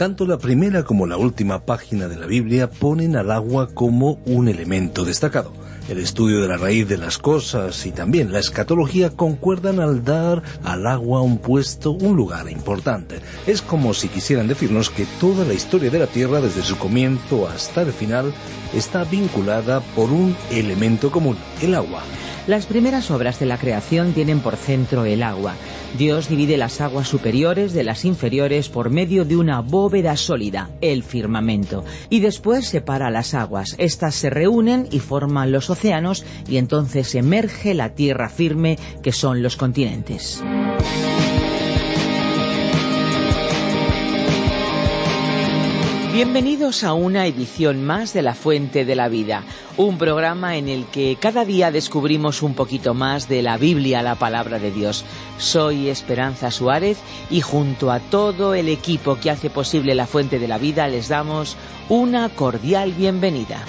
Tanto la primera como la última página de la Biblia ponen al agua como un elemento destacado. El estudio de la raíz de las cosas y también la escatología concuerdan al dar al agua un puesto, un lugar importante. Es como si quisieran decirnos que toda la historia de la Tierra, desde su comienzo hasta el final, está vinculada por un elemento común, el agua. Las primeras obras de la creación tienen por centro el agua. Dios divide las aguas superiores de las inferiores por medio de una bóveda sólida, el firmamento, y después separa las aguas. Estas se reúnen y forman los océanos y entonces emerge la tierra firme que son los continentes. Bienvenidos a una edición más de La Fuente de la Vida, un programa en el que cada día descubrimos un poquito más de la Biblia, la palabra de Dios. Soy Esperanza Suárez y junto a todo el equipo que hace posible La Fuente de la Vida les damos una cordial bienvenida.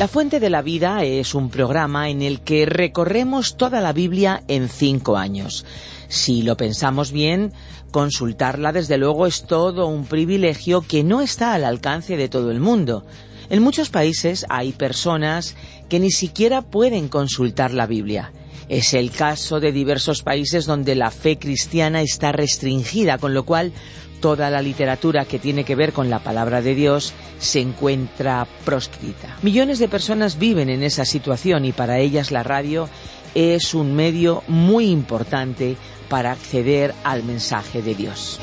La Fuente de la Vida es un programa en el que recorremos toda la Biblia en cinco años. Si lo pensamos bien, consultarla desde luego es todo un privilegio que no está al alcance de todo el mundo. En muchos países hay personas que ni siquiera pueden consultar la Biblia. Es el caso de diversos países donde la fe cristiana está restringida, con lo cual toda la literatura que tiene que ver con la palabra de Dios se encuentra proscrita. Millones de personas viven en esa situación y para ellas la radio es un medio muy importante para acceder al mensaje de Dios.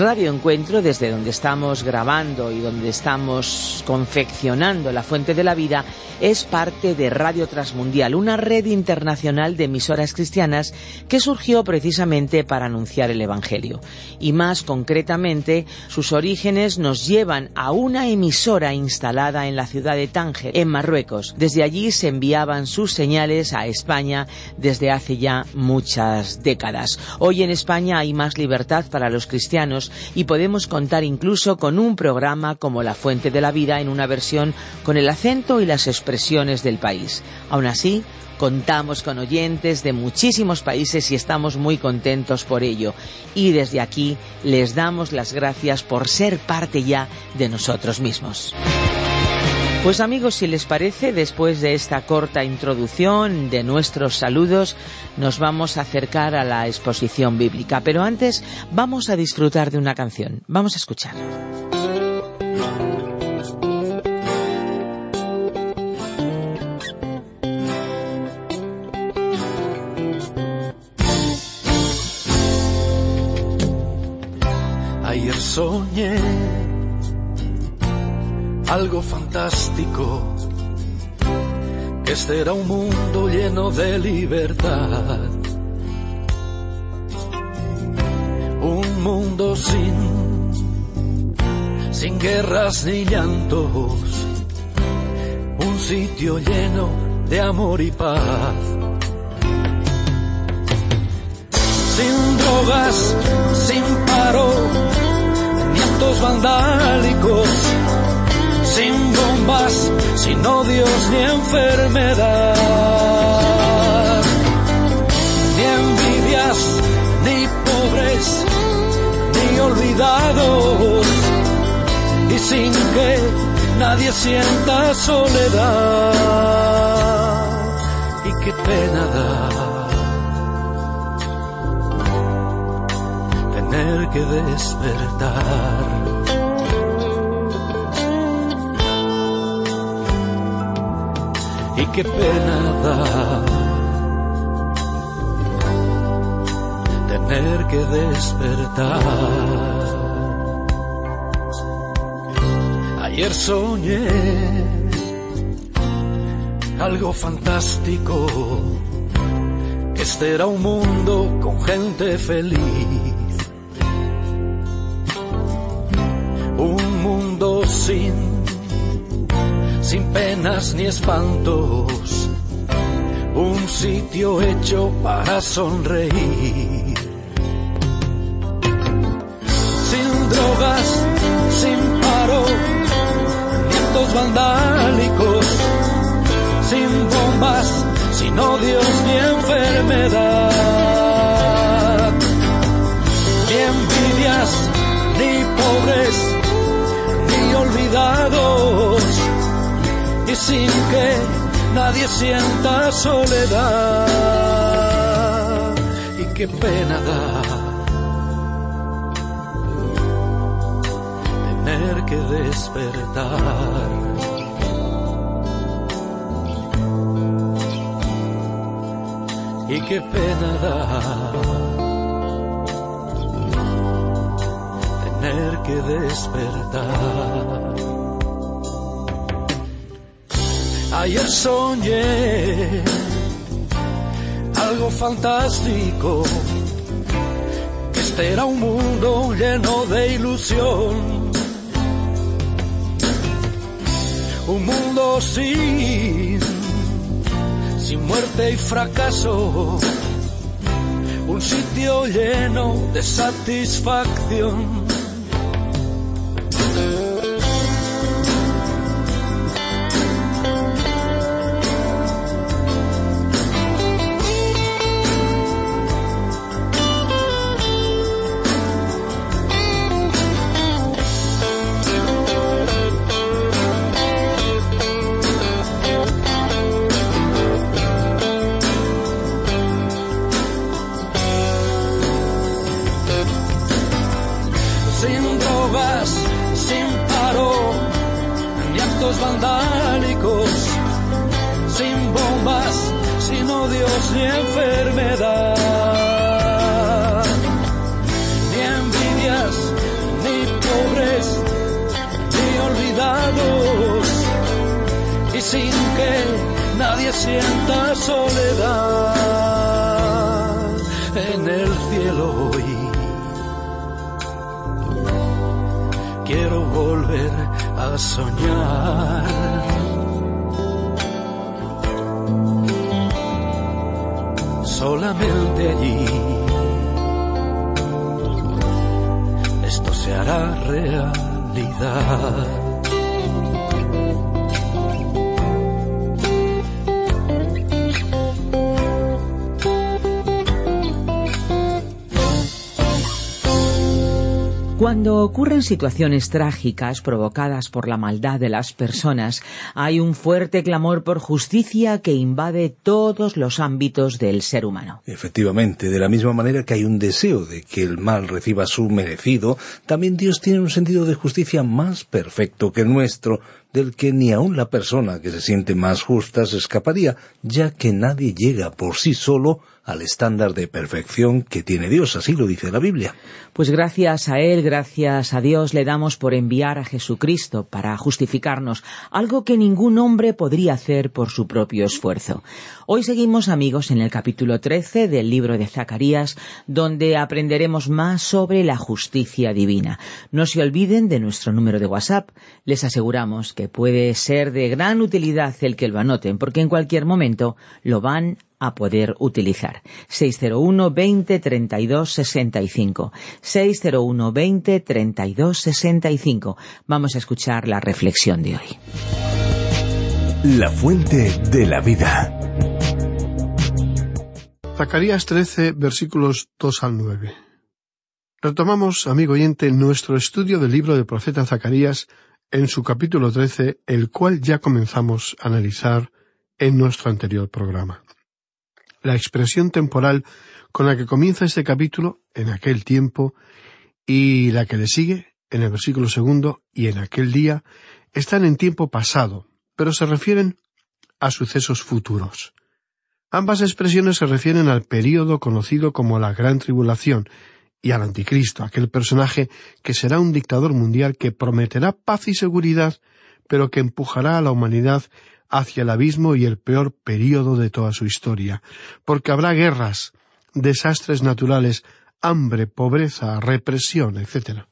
Radio Encuentro, desde donde estamos grabando y donde estamos confeccionando la fuente de la vida, es parte de Radio Transmundial, una red internacional de emisoras cristianas que surgió precisamente para anunciar el Evangelio. Y más concretamente, sus orígenes nos llevan a una emisora instalada en la ciudad de Tánger, en Marruecos. Desde allí se enviaban sus señales a España desde hace ya muchas décadas. Hoy en España hay más libertad para los cristianos y podemos contar incluso con un programa como La Fuente de la Vida en una versión con el acento y las expresiones del país. Aún así, contamos con oyentes de muchísimos países y estamos muy contentos por ello. Y desde aquí les damos las gracias por ser parte ya de nosotros mismos. Pues amigos, si les parece, después de esta corta introducción de nuestros saludos, nos vamos a acercar a la exposición bíblica. Pero antes vamos a disfrutar de una canción. Vamos a escuchar. Ayer soñé algo fantástico, que este era un mundo lleno de libertad. Un mundo sin, sin guerras ni llantos, un sitio lleno de amor y paz. Sin drogas, sin paro, ni actos vandálicos bombas, sin odios ni enfermedad, ni envidias, ni pobres, ni olvidados, y sin que nadie sienta soledad. Y qué pena da tener que despertar y qué pena da tener que despertar. Ayer soñé algo fantástico, este era un mundo con gente feliz. Ni espantos. Un sitio hecho para sonreír. Sin drogas, sin paro, ni actos vandálicos, sin bombas sin odios ni enfermedad, nadie sienta soledad. Y qué pena da tener que despertar y qué pena da tener que despertar. Ayer soñé algo fantástico, que este era un mundo lleno de ilusión. Un mundo sin sin muerte y fracaso, un sitio lleno de satisfacción vandálicos, sin bombas, sin odios ni enfermedad, ni envidias, ni pobres, ni olvidados, y sin que nadie sienta soledad en el cielo hoy. Quiero volver a soñar. Solamente allí esto se hará realidad. Cuando ocurren situaciones trágicas provocadas por la maldad de las personas, hay un fuerte clamor por justicia que invade todos los ámbitos del ser humano. Efectivamente, de la misma manera que hay un deseo de que el mal reciba su merecido, también Dios tiene un sentido de justicia más perfecto que el nuestro, del que ni aun la persona que se siente más justa se escaparía, ya que nadie llega por sí solo al estándar de perfección que tiene Dios, así lo dice la Biblia. Pues gracias a Él, gracias a Dios le damos por enviar a Jesucristo para justificarnos, algo que ningún hombre podría hacer por su propio esfuerzo. Hoy seguimos amigos en el capítulo 13 del libro de Zacarías, donde aprenderemos más sobre la justicia divina. No se olviden de nuestro número de WhatsApp, les aseguramos que puede ser de gran utilidad el que lo anoten, porque en cualquier momento lo van a poder utilizar. 601 20 32 65. 601 20 32 65. Vamos a escuchar la reflexión de hoy. La fuente de la vida. Zacarías 13, versículos 2 al 9. Retomamos, amigo oyente, nuestro estudio del libro del profeta Zacarías en su capítulo 13, el cual ya comenzamos a analizar en nuestro anterior programa la expresión temporal con la que comienza este capítulo, en aquel tiempo, y la que le sigue, en el versículo segundo, y en aquel día, están en tiempo pasado, pero se refieren a sucesos futuros. Ambas expresiones se refieren al período conocido como la Gran Tribulación y al Anticristo, aquel personaje que será un dictador mundial que prometerá paz y seguridad, pero que empujará a la humanidad hacia el abismo y el peor período de toda su historia, porque habrá guerras, desastres naturales, hambre, pobreza, represión, etc.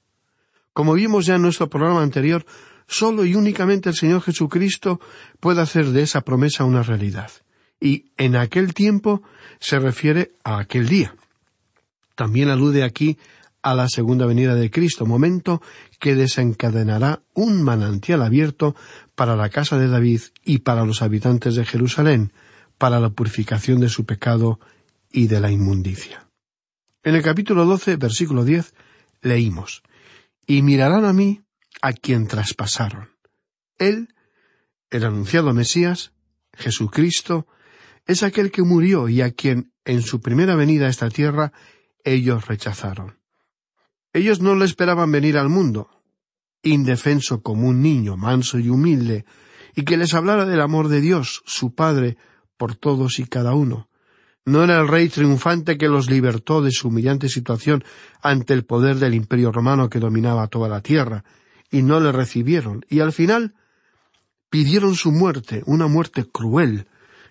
Como vimos ya en nuestro programa anterior, solo y únicamente el Señor Jesucristo puede hacer de esa promesa una realidad. Y en aquel tiempo se refiere a aquel día. También alude aquí a la segunda venida de Cristo, momento que desencadenará un manantial abierto para la casa de David y para los habitantes de Jerusalén, para la purificación de su pecado y de la inmundicia. En el capítulo doce, versículo diez, leímos Y mirarán a mí a quien traspasaron. Él, el anunciado Mesías, Jesucristo, es aquel que murió y a quien, en su primera venida a esta tierra, ellos rechazaron. Ellos no le esperaban venir al mundo, indefenso como un niño, manso y humilde, y que les hablara del amor de Dios, su Padre, por todos y cada uno. No era el rey triunfante que los libertó de su humillante situación ante el poder del imperio romano que dominaba toda la tierra, y no le recibieron, y al final pidieron su muerte, una muerte cruel,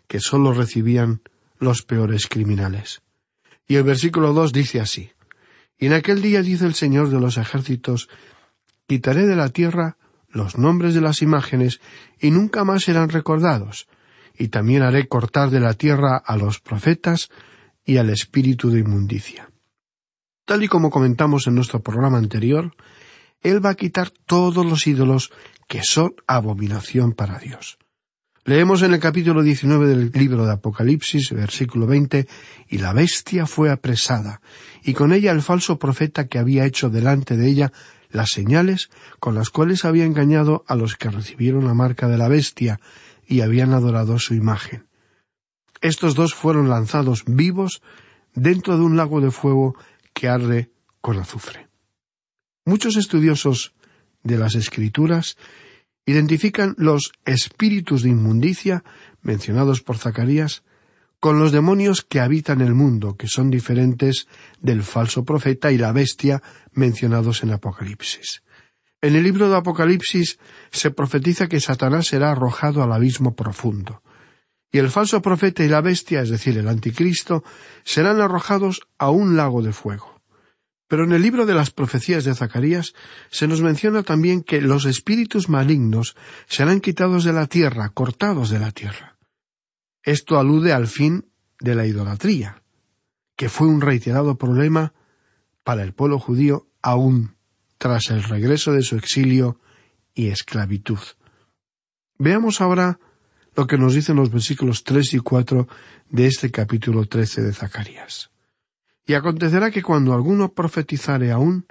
que sólo recibían los peores criminales. Y el versículo dos dice así Y en aquel día dice el Señor de los ejércitos quitaré de la tierra los nombres de las imágenes y nunca más serán recordados, y también haré cortar de la tierra a los profetas y al espíritu de inmundicia. Tal y como comentamos en nuestro programa anterior, Él va a quitar todos los ídolos que son abominación para Dios. Leemos en el capítulo 19 del libro de Apocalipsis, versículo 20, y la bestia fue apresada, y con ella el falso profeta que había hecho delante de ella las señales con las cuales había engañado a los que recibieron la marca de la bestia y habían adorado su imagen. Estos dos fueron lanzados vivos dentro de un lago de fuego que arde con azufre. Muchos estudiosos de las escrituras identifican los espíritus de inmundicia mencionados por Zacarías con los demonios que habitan el mundo, que son diferentes del falso profeta y la bestia mencionados en Apocalipsis. En el libro de Apocalipsis se profetiza que Satanás será arrojado al abismo profundo, y el falso profeta y la bestia, es decir, el anticristo, serán arrojados a un lago de fuego. Pero en el libro de las profecías de Zacarías se nos menciona también que los espíritus malignos serán quitados de la tierra, cortados de la tierra. Esto alude al fin de la idolatría, que fue un reiterado problema para el pueblo judío aún tras el regreso de su exilio y esclavitud. Veamos ahora lo que nos dicen los versículos tres y cuatro de este capítulo trece de Zacarías. Y acontecerá que cuando alguno profetizare aún,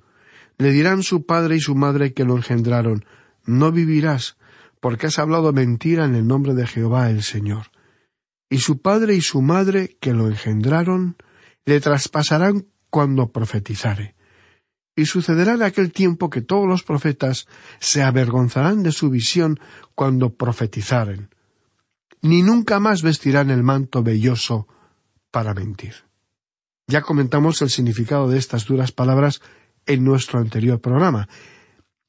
le dirán su padre y su madre que lo engendraron, no vivirás, porque has hablado mentira en el nombre de Jehová el Señor y su padre y su madre que lo engendraron le traspasarán cuando profetizare. Y sucederá en aquel tiempo que todos los profetas se avergonzarán de su visión cuando profetizaren, ni nunca más vestirán el manto velloso para mentir. Ya comentamos el significado de estas duras palabras en nuestro anterior programa.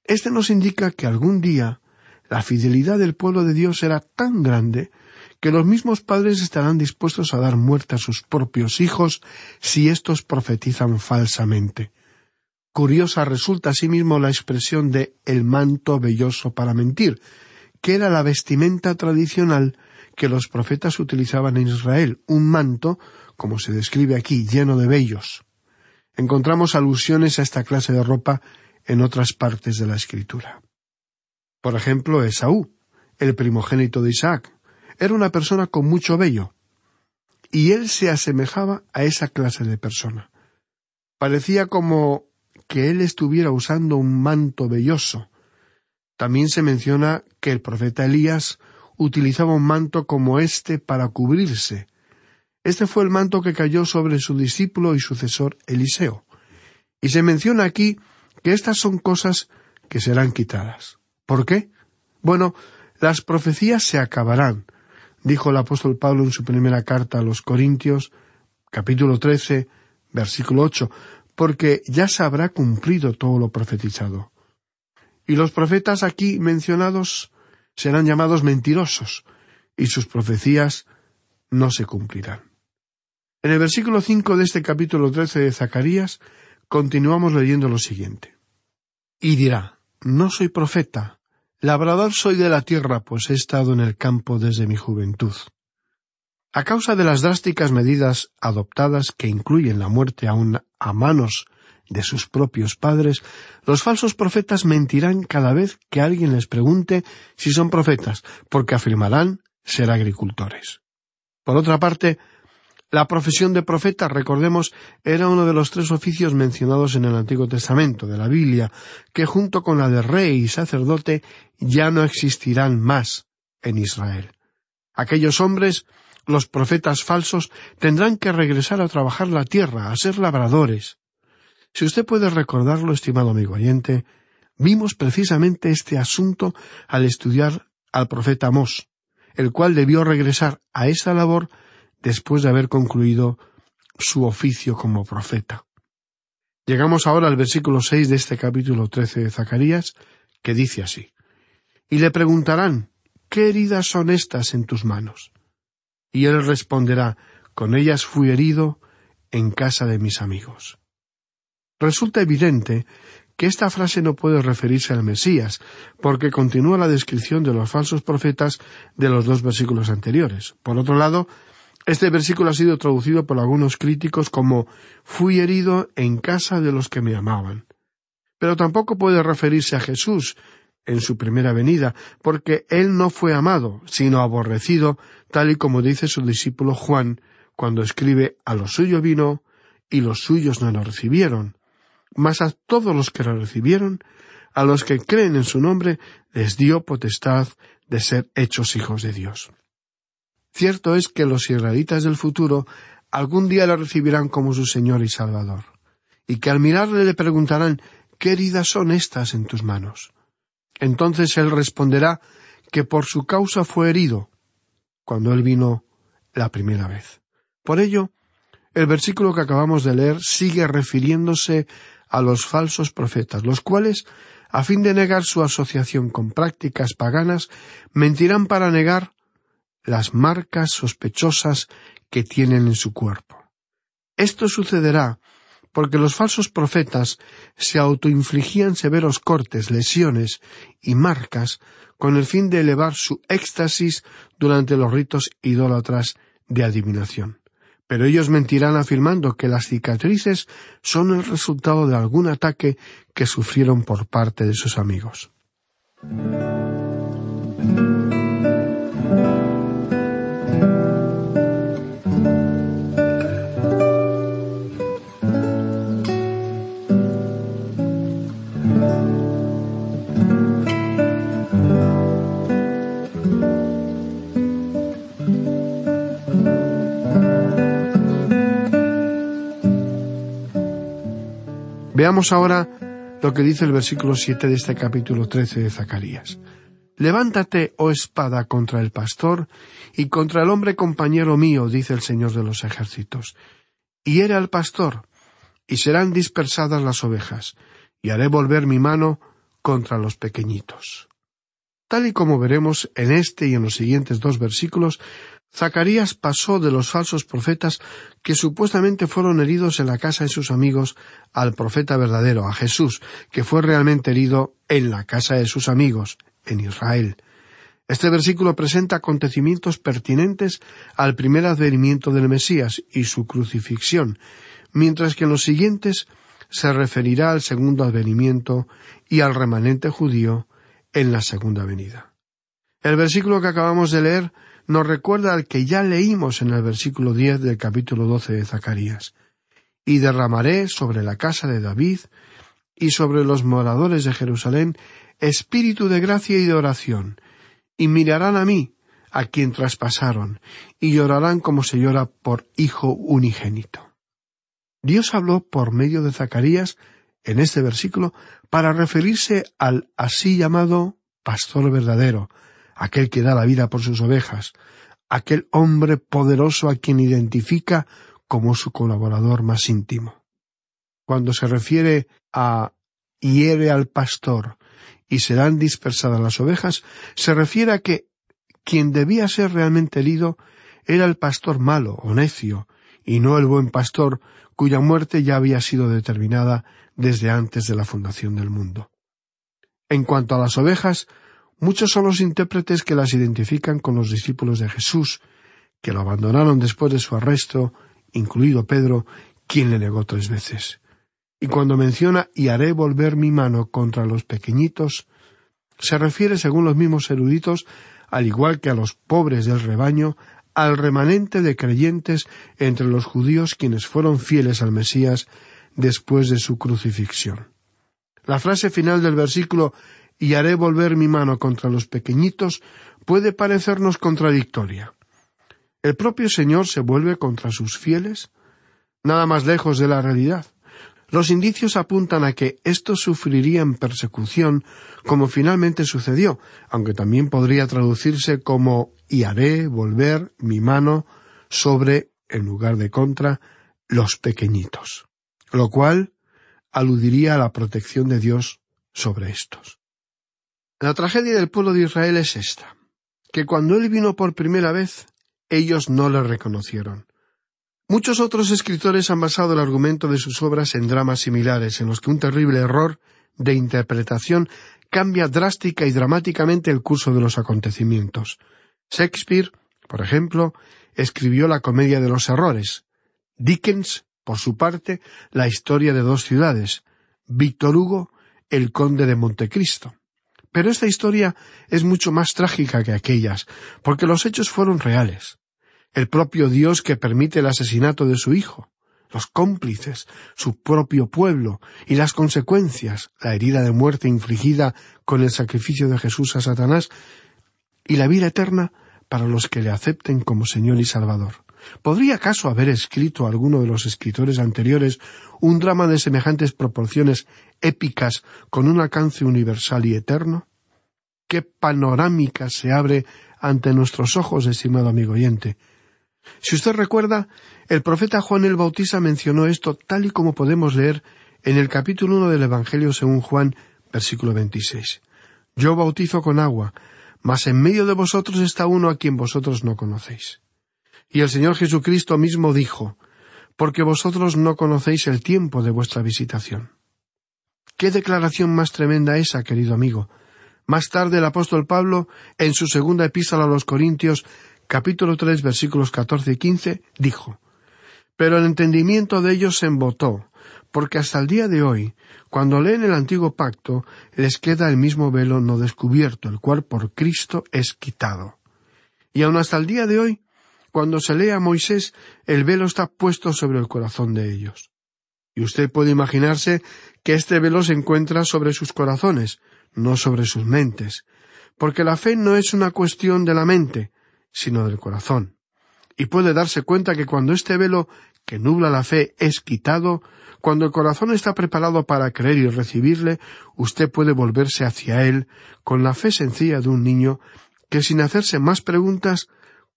Este nos indica que algún día la fidelidad del pueblo de Dios será tan grande que los mismos padres estarán dispuestos a dar muerte a sus propios hijos si éstos profetizan falsamente. Curiosa resulta asimismo la expresión de el manto velloso para mentir, que era la vestimenta tradicional que los profetas utilizaban en Israel, un manto, como se describe aquí, lleno de vellos. Encontramos alusiones a esta clase de ropa en otras partes de la escritura. Por ejemplo, Esaú, el primogénito de Isaac, era una persona con mucho vello, y él se asemejaba a esa clase de persona. Parecía como que él estuviera usando un manto velloso. También se menciona que el profeta Elías utilizaba un manto como este para cubrirse. Este fue el manto que cayó sobre su discípulo y sucesor Eliseo. Y se menciona aquí que estas son cosas que serán quitadas. ¿Por qué? Bueno, las profecías se acabarán, dijo el apóstol Pablo en su primera carta a los Corintios, capítulo trece, versículo ocho, porque ya se habrá cumplido todo lo profetizado. Y los profetas aquí mencionados serán llamados mentirosos y sus profecías no se cumplirán. En el versículo cinco de este capítulo trece de Zacarías continuamos leyendo lo siguiente. Y dirá, no soy profeta, labrador soy de la tierra, pues he estado en el campo desde mi juventud. A causa de las drásticas medidas adoptadas que incluyen la muerte aún a manos de sus propios padres, los falsos profetas mentirán cada vez que alguien les pregunte si son profetas, porque afirmarán ser agricultores. Por otra parte, la profesión de profeta, recordemos, era uno de los tres oficios mencionados en el Antiguo Testamento de la Biblia, que junto con la de rey y sacerdote ya no existirán más en Israel. Aquellos hombres, los profetas falsos, tendrán que regresar a trabajar la tierra, a ser labradores. Si usted puede recordarlo, estimado amigo oyente, vimos precisamente este asunto al estudiar al profeta Mos, el cual debió regresar a esa labor después de haber concluido su oficio como profeta. Llegamos ahora al versículo seis de este capítulo trece de Zacarías, que dice así Y le preguntarán ¿Qué heridas son estas en tus manos? Y él responderá Con ellas fui herido en casa de mis amigos. Resulta evidente que esta frase no puede referirse al Mesías, porque continúa la descripción de los falsos profetas de los dos versículos anteriores. Por otro lado, este versículo ha sido traducido por algunos críticos como fui herido en casa de los que me amaban. Pero tampoco puede referirse a Jesús en su primera venida, porque él no fue amado, sino aborrecido, tal y como dice su discípulo Juan cuando escribe a lo suyo vino y los suyos no lo recibieron. Mas a todos los que lo recibieron, a los que creen en su nombre, les dio potestad de ser hechos hijos de Dios. Cierto es que los israelitas del futuro algún día le recibirán como su Señor y Salvador, y que al mirarle le preguntarán ¿Qué heridas son estas en tus manos? Entonces él responderá que por su causa fue herido cuando él vino la primera vez. Por ello, el versículo que acabamos de leer sigue refiriéndose a los falsos profetas, los cuales, a fin de negar su asociación con prácticas paganas, mentirán para negar las marcas sospechosas que tienen en su cuerpo. Esto sucederá porque los falsos profetas se autoinfligían severos cortes, lesiones y marcas con el fin de elevar su éxtasis durante los ritos idólatras de adivinación. Pero ellos mentirán afirmando que las cicatrices son el resultado de algún ataque que sufrieron por parte de sus amigos. Veamos ahora lo que dice el versículo siete de este capítulo trece de Zacarías. Levántate, oh espada, contra el pastor y contra el hombre compañero mío, dice el Señor de los ejércitos. Y hiere al pastor, y serán dispersadas las ovejas, y haré volver mi mano contra los pequeñitos. Tal y como veremos en este y en los siguientes dos versículos, Zacarías pasó de los falsos profetas que supuestamente fueron heridos en la casa de sus amigos al profeta verdadero, a Jesús, que fue realmente herido en la casa de sus amigos, en Israel. Este versículo presenta acontecimientos pertinentes al primer advenimiento del Mesías y su crucifixión, mientras que en los siguientes se referirá al segundo advenimiento y al remanente judío en la segunda venida. El versículo que acabamos de leer nos recuerda al que ya leímos en el versículo diez del capítulo doce de Zacarías. Y derramaré sobre la casa de David y sobre los moradores de Jerusalén espíritu de gracia y de oración, y mirarán a mí, a quien traspasaron, y llorarán como se llora por hijo unigénito. Dios habló por medio de Zacarías en este versículo para referirse al así llamado pastor verdadero, aquel que da la vida por sus ovejas, aquel hombre poderoso a quien identifica como su colaborador más íntimo. Cuando se refiere a hiere al pastor y serán dispersadas las ovejas, se refiere a que quien debía ser realmente herido era el pastor malo o necio, y no el buen pastor cuya muerte ya había sido determinada desde antes de la fundación del mundo. En cuanto a las ovejas, muchos son los intérpretes que las identifican con los discípulos de Jesús, que lo abandonaron después de su arresto, incluido Pedro, quien le negó tres veces. Y cuando menciona y haré volver mi mano contra los pequeñitos, se refiere, según los mismos eruditos, al igual que a los pobres del rebaño, al remanente de creyentes entre los judíos quienes fueron fieles al Mesías después de su crucifixión. La frase final del versículo y haré volver mi mano contra los pequeñitos puede parecernos contradictoria. ¿El propio Señor se vuelve contra sus fieles? Nada más lejos de la realidad. Los indicios apuntan a que estos sufrirían persecución, como finalmente sucedió, aunque también podría traducirse como y haré volver mi mano sobre, en lugar de contra, los pequeñitos, lo cual aludiría a la protección de Dios sobre estos. La tragedia del pueblo de Israel es esta, que cuando Él vino por primera vez, ellos no le reconocieron. Muchos otros escritores han basado el argumento de sus obras en dramas similares, en los que un terrible error de interpretación cambia drástica y dramáticamente el curso de los acontecimientos. Shakespeare, por ejemplo, escribió la Comedia de los Errores. Dickens, por su parte, la historia de dos ciudades. Víctor Hugo, el Conde de Montecristo. Pero esta historia es mucho más trágica que aquellas, porque los hechos fueron reales el propio Dios que permite el asesinato de su hijo, los cómplices, su propio pueblo, y las consecuencias, la herida de muerte infligida con el sacrificio de Jesús a Satanás, y la vida eterna para los que le acepten como Señor y Salvador. ¿Podría acaso haber escrito alguno de los escritores anteriores un drama de semejantes proporciones épicas con un alcance universal y eterno? ¿Qué panorámica se abre ante nuestros ojos, estimado amigo oyente? Si usted recuerda, el profeta Juan el Bautista mencionó esto tal y como podemos leer en el capítulo uno del Evangelio según Juan, versículo veintiséis. Yo bautizo con agua, mas en medio de vosotros está uno a quien vosotros no conocéis. Y el Señor Jesucristo mismo dijo, porque vosotros no conocéis el tiempo de vuestra visitación. Qué declaración más tremenda esa, querido amigo. Más tarde el apóstol Pablo, en su segunda epístola a los Corintios, capítulo tres versículos catorce y quince, dijo Pero el entendimiento de ellos se embotó, porque hasta el día de hoy, cuando leen el antiguo pacto, les queda el mismo velo no descubierto, el cual por Cristo es quitado. Y aun hasta el día de hoy, cuando se lee a Moisés, el velo está puesto sobre el corazón de ellos. Y usted puede imaginarse que este velo se encuentra sobre sus corazones, no sobre sus mentes, porque la fe no es una cuestión de la mente, sino del corazón. Y puede darse cuenta que cuando este velo que nubla la fe es quitado, cuando el corazón está preparado para creer y recibirle, usted puede volverse hacia él con la fe sencilla de un niño que sin hacerse más preguntas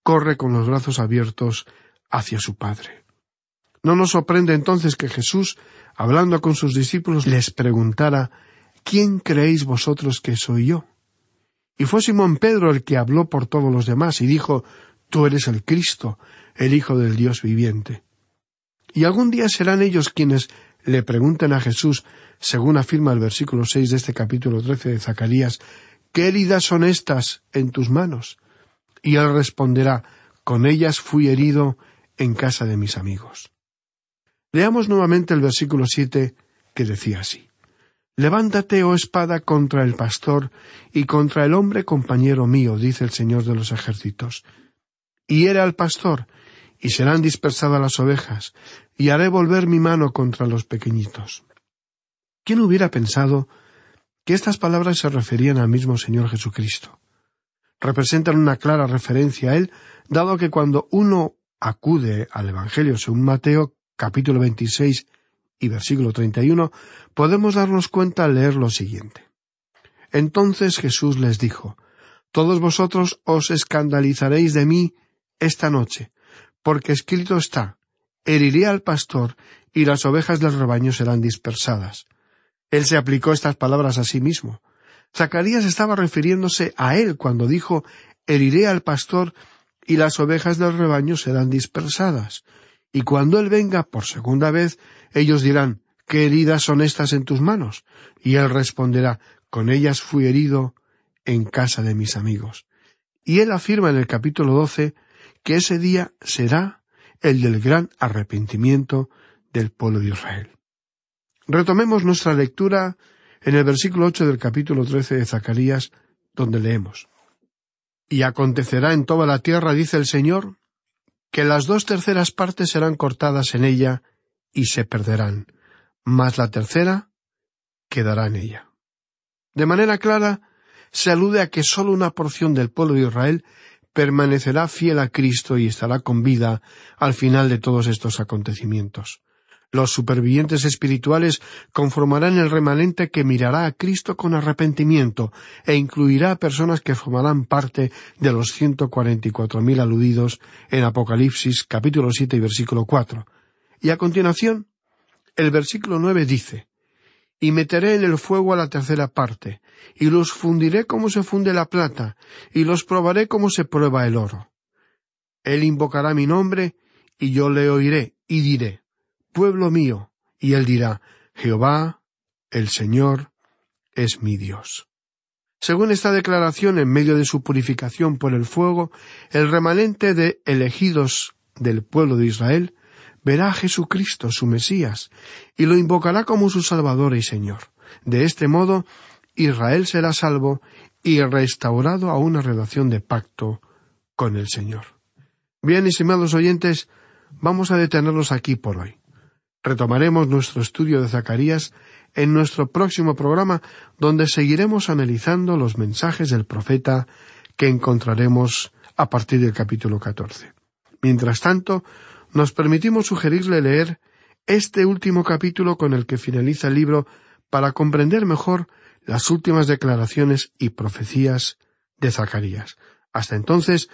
corre con los brazos abiertos hacia su Padre. No nos sorprende entonces que Jesús, hablando con sus discípulos, les preguntara ¿Quién creéis vosotros que soy yo? Y fue Simón Pedro el que habló por todos los demás y dijo Tú eres el Cristo, el Hijo del Dios viviente. Y algún día serán ellos quienes le pregunten a Jesús, según afirma el versículo seis de este capítulo trece de Zacarías, ¿qué heridas son estas en tus manos? Y él responderá, con ellas fui herido en casa de mis amigos. Leamos nuevamente el versículo siete que decía así. Levántate, oh espada, contra el pastor y contra el hombre compañero mío, dice el Señor de los ejércitos. Y era al pastor, y serán dispersadas las ovejas, y haré volver mi mano contra los pequeñitos. ¿Quién hubiera pensado que estas palabras se referían al mismo Señor Jesucristo? Representan una clara referencia a Él, dado que cuando uno acude al Evangelio según Mateo capítulo 26 y versículo 31, podemos darnos cuenta al leer lo siguiente. Entonces Jesús les dijo, Todos vosotros os escandalizaréis de mí esta noche, porque escrito está, heriré al pastor y las ovejas del rebaño serán dispersadas. Él se aplicó estas palabras a sí mismo. Zacarías estaba refiriéndose a él cuando dijo heriré al pastor y las ovejas del rebaño serán dispersadas. Y cuando él venga por segunda vez, ellos dirán ¿Qué heridas son estas en tus manos? Y él responderá Con ellas fui herido en casa de mis amigos. Y él afirma en el capítulo doce que ese día será el del gran arrepentimiento del pueblo de Israel. Retomemos nuestra lectura en el versículo ocho del capítulo trece de Zacarías, donde leemos Y acontecerá en toda la tierra, dice el Señor, que las dos terceras partes serán cortadas en ella y se perderán, mas la tercera quedará en ella. De manera clara, se alude a que sólo una porción del pueblo de Israel permanecerá fiel a Cristo y estará con vida al final de todos estos acontecimientos. Los supervivientes espirituales conformarán el remanente que mirará a Cristo con arrepentimiento e incluirá a personas que formarán parte de los ciento cuarenta y cuatro mil aludidos en Apocalipsis capítulo siete y versículo cuatro. Y a continuación, el versículo nueve dice y meteré en el fuego a la tercera parte, y los fundiré como se funde la plata, y los probaré como se prueba el oro. Él invocará mi nombre, y yo le oiré, y diré, Pueblo mío, y él dirá, Jehová, el Señor, es mi Dios. Según esta declaración, en medio de su purificación por el fuego, el remanente de elegidos del pueblo de Israel verá a Jesucristo, su Mesías, y lo invocará como su Salvador y Señor. De este modo, Israel será salvo y restaurado a una relación de pacto con el Señor. Bien, estimados oyentes, vamos a detenernos aquí por hoy. Retomaremos nuestro estudio de Zacarías en nuestro próximo programa, donde seguiremos analizando los mensajes del profeta que encontraremos a partir del capítulo catorce. Mientras tanto, nos permitimos sugerirle leer este último capítulo con el que finaliza el libro para comprender mejor las últimas declaraciones y profecías de Zacarías. Hasta entonces,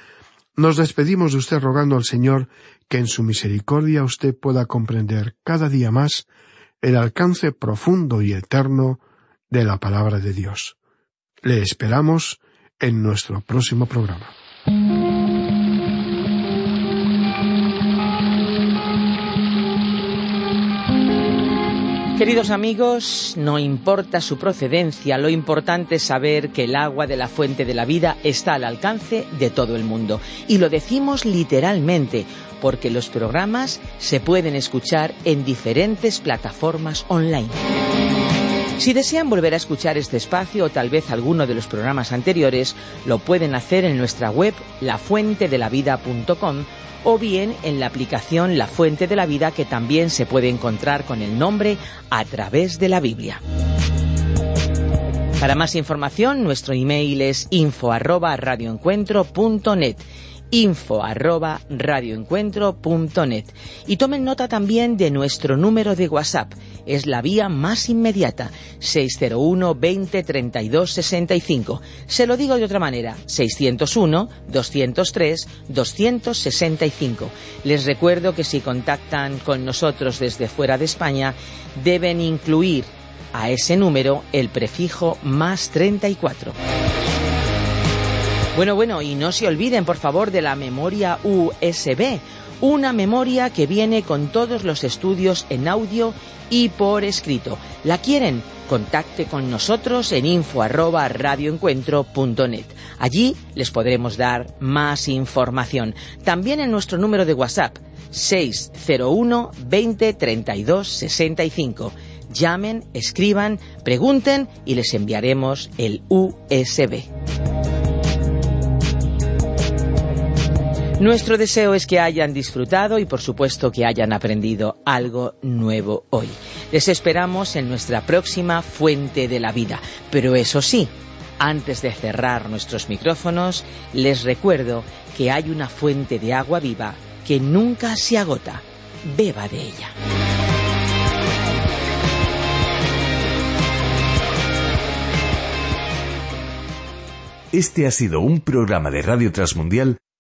nos despedimos de usted rogando al Señor que en su misericordia usted pueda comprender cada día más el alcance profundo y eterno de la palabra de Dios. Le esperamos en nuestro próximo programa. Queridos amigos, no importa su procedencia, lo importante es saber que el agua de la fuente de la vida está al alcance de todo el mundo. Y lo decimos literalmente, porque los programas se pueden escuchar en diferentes plataformas online. Si desean volver a escuchar este espacio o tal vez alguno de los programas anteriores, lo pueden hacer en nuestra web lafuentedelavida.com o bien en la aplicación La Fuente de la Vida que también se puede encontrar con el nombre a través de la Biblia. Para más información, nuestro email es info arroba info arroba y tomen nota también de nuestro número de WhatsApp. Es la vía más inmediata, 601 20 32 65. Se lo digo de otra manera, 601 203 265. Les recuerdo que si contactan con nosotros desde fuera de España, deben incluir a ese número el prefijo más 34. Bueno, bueno, y no se olviden, por favor, de la memoria USB, una memoria que viene con todos los estudios en audio y por escrito. ¿La quieren? Contacte con nosotros en info Allí les podremos dar más información. También en nuestro número de WhatsApp 601 20 32 65. Llamen, escriban, pregunten y les enviaremos el USB. Nuestro deseo es que hayan disfrutado y por supuesto que hayan aprendido algo nuevo hoy. Les esperamos en nuestra próxima fuente de la vida. Pero eso sí, antes de cerrar nuestros micrófonos, les recuerdo que hay una fuente de agua viva que nunca se agota. Beba de ella. Este ha sido un programa de Radio Transmundial